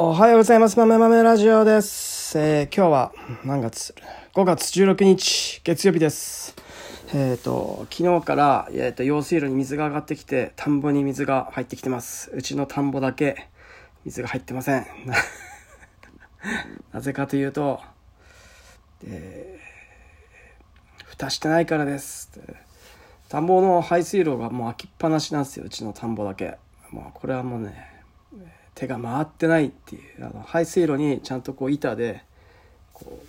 おはようございます。豆豆ラジオです。えー今日は何月 ?5 月16日、月曜日です。えっ、と、昨日から、えー、と用水路に水が上がってきて、田んぼに水が入ってきてます。うちの田んぼだけ水が入ってません。なぜかというと、えー蓋してないからです。田んぼの排水路がもう開きっぱなしなんですよ、うちの田んぼだけ。もうこれはもうね、手が回ってないっていうあの排水路にちゃんとこう板でこう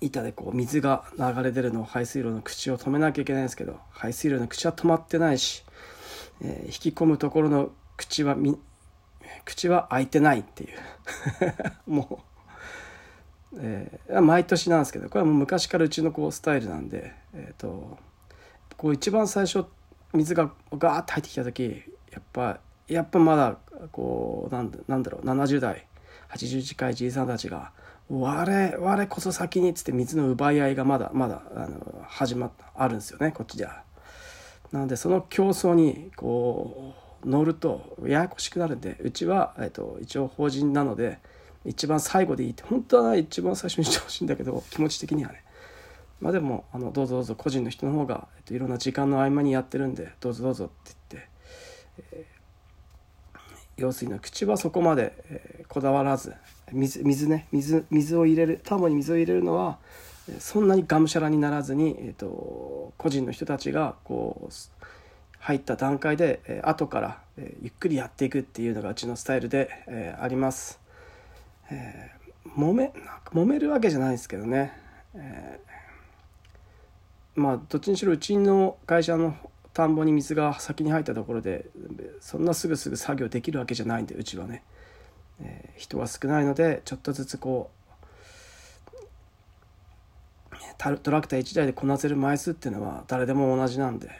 板でこう水が流れ出るのを排水路の口を止めなきゃいけないんですけど排水路の口は止まってないし、えー引き込むところの口はみ口は開いてないっていう。もう、えー毎年なんですけどこれはもう昔からうちのこうスタイルなんでえっ、とこう一番最初水がガーッと入ってきた時やっぱやっぱまだこうなんなんだろう70代80近いじいさんたちが「我我こそ先に」っつって水の奪い合いがまだまだあの始まったあるんですよねこっちでは。なのでその競争にこう乗るとややこしくなるんでうちは、えっと、一応法人なので一番最後でいいって本当は一番最初にしてほしいんだけど気持ち的にはねまあでもあのどうぞどうぞ個人の人の方が、えっと、いろんな時間の合間にやってるんでどうぞどうぞって言って、え用水の口はそこまで、えーこだわらず水水ね水水を入れる田んぼに水を入れるのはえーそんなにがむしゃらにならずに、えー、と個人の人たちがこう入った段階で、えー後から、えーゆっくりやっていくっていうのがうちのスタイルで、えーあります。えー揉めなんか揉めるわけじゃないですけどね、えーまあどっちにしろうちの会社の田んぼに水が先に入ったところでそんなすぐすぐ作業できるわけじゃないんでうちはね、えー人が少ないのでちょっとずつこうトラクター1台でこなせる枚数っていうのは誰でも同じなんで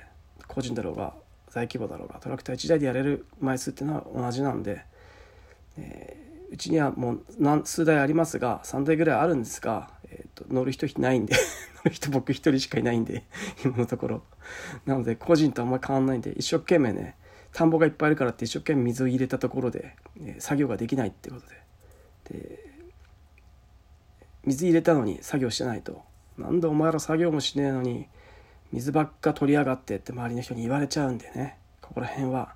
個人だろうが大規模だろうがトラクター1台でやれる枚数っていうのは同じなんで、えーうちにはもう何数台ありますが3台ぐらいあるんですが、えーと乗る人いないんで 乗る人僕一人しかいないんで今のところ。なので個人とあんまり変わんないんで一生懸命ね田んぼがいっぱいあるからって一生懸命水を入れたところで、え作業ができないってことで。で水入れたのに作業してないと。なんでお前ら作業もしねえのに水ばっか取りやがってって周りの人に言われちゃうんでね。ここら辺は、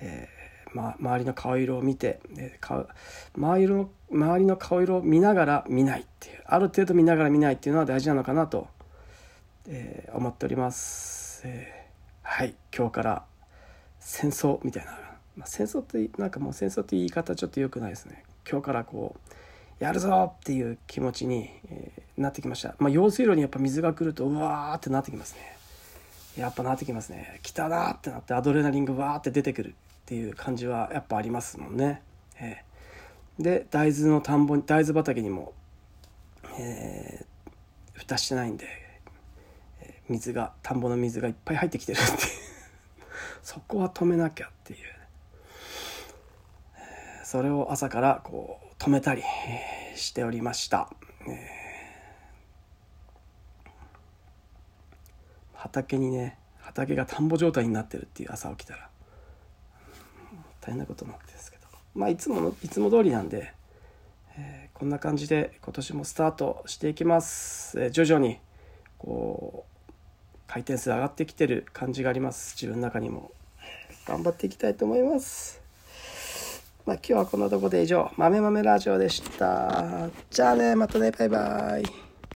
えーま、周りの顔色を見てで顔周りの周りの顔色を見ながら見ないっていう。ある程度見ながら見ないっていうのは大事なのかなと、えー思っております、えーはい。今日から戦争みたいな、まあ、戦争ってなんかもう戦争って言い方ちょっと良くないですね。今日からこうやるぞっていう気持ちに、えーなってきました、まあ、用水路にやっぱ水が来るとうわーってなってきますね。やっぱなってきますね。来たなってなってアドレナリンがわーって出てくるっていう感じはやっぱありますもんね、えー。で大豆の田んぼ大豆畑にも、えー蓋してないんで、水が田んぼの水がいっぱい入ってきてるっていう。そこは止めなきゃっていう、それを朝からこう止めたりしておりました、畑にね畑が田んぼ状態になってるっていう朝起きたら大変なことになってですけど。まあいつものいつも通りなんで、こんな感じで今年もスタートしていきます、徐々にこう回転数上がってきてる感じがあります。自分の中にも。頑張っていきたいと思います。まあ今日はこんなとこで以上豆豆ラジオでした。じゃあねまたねバイバイ。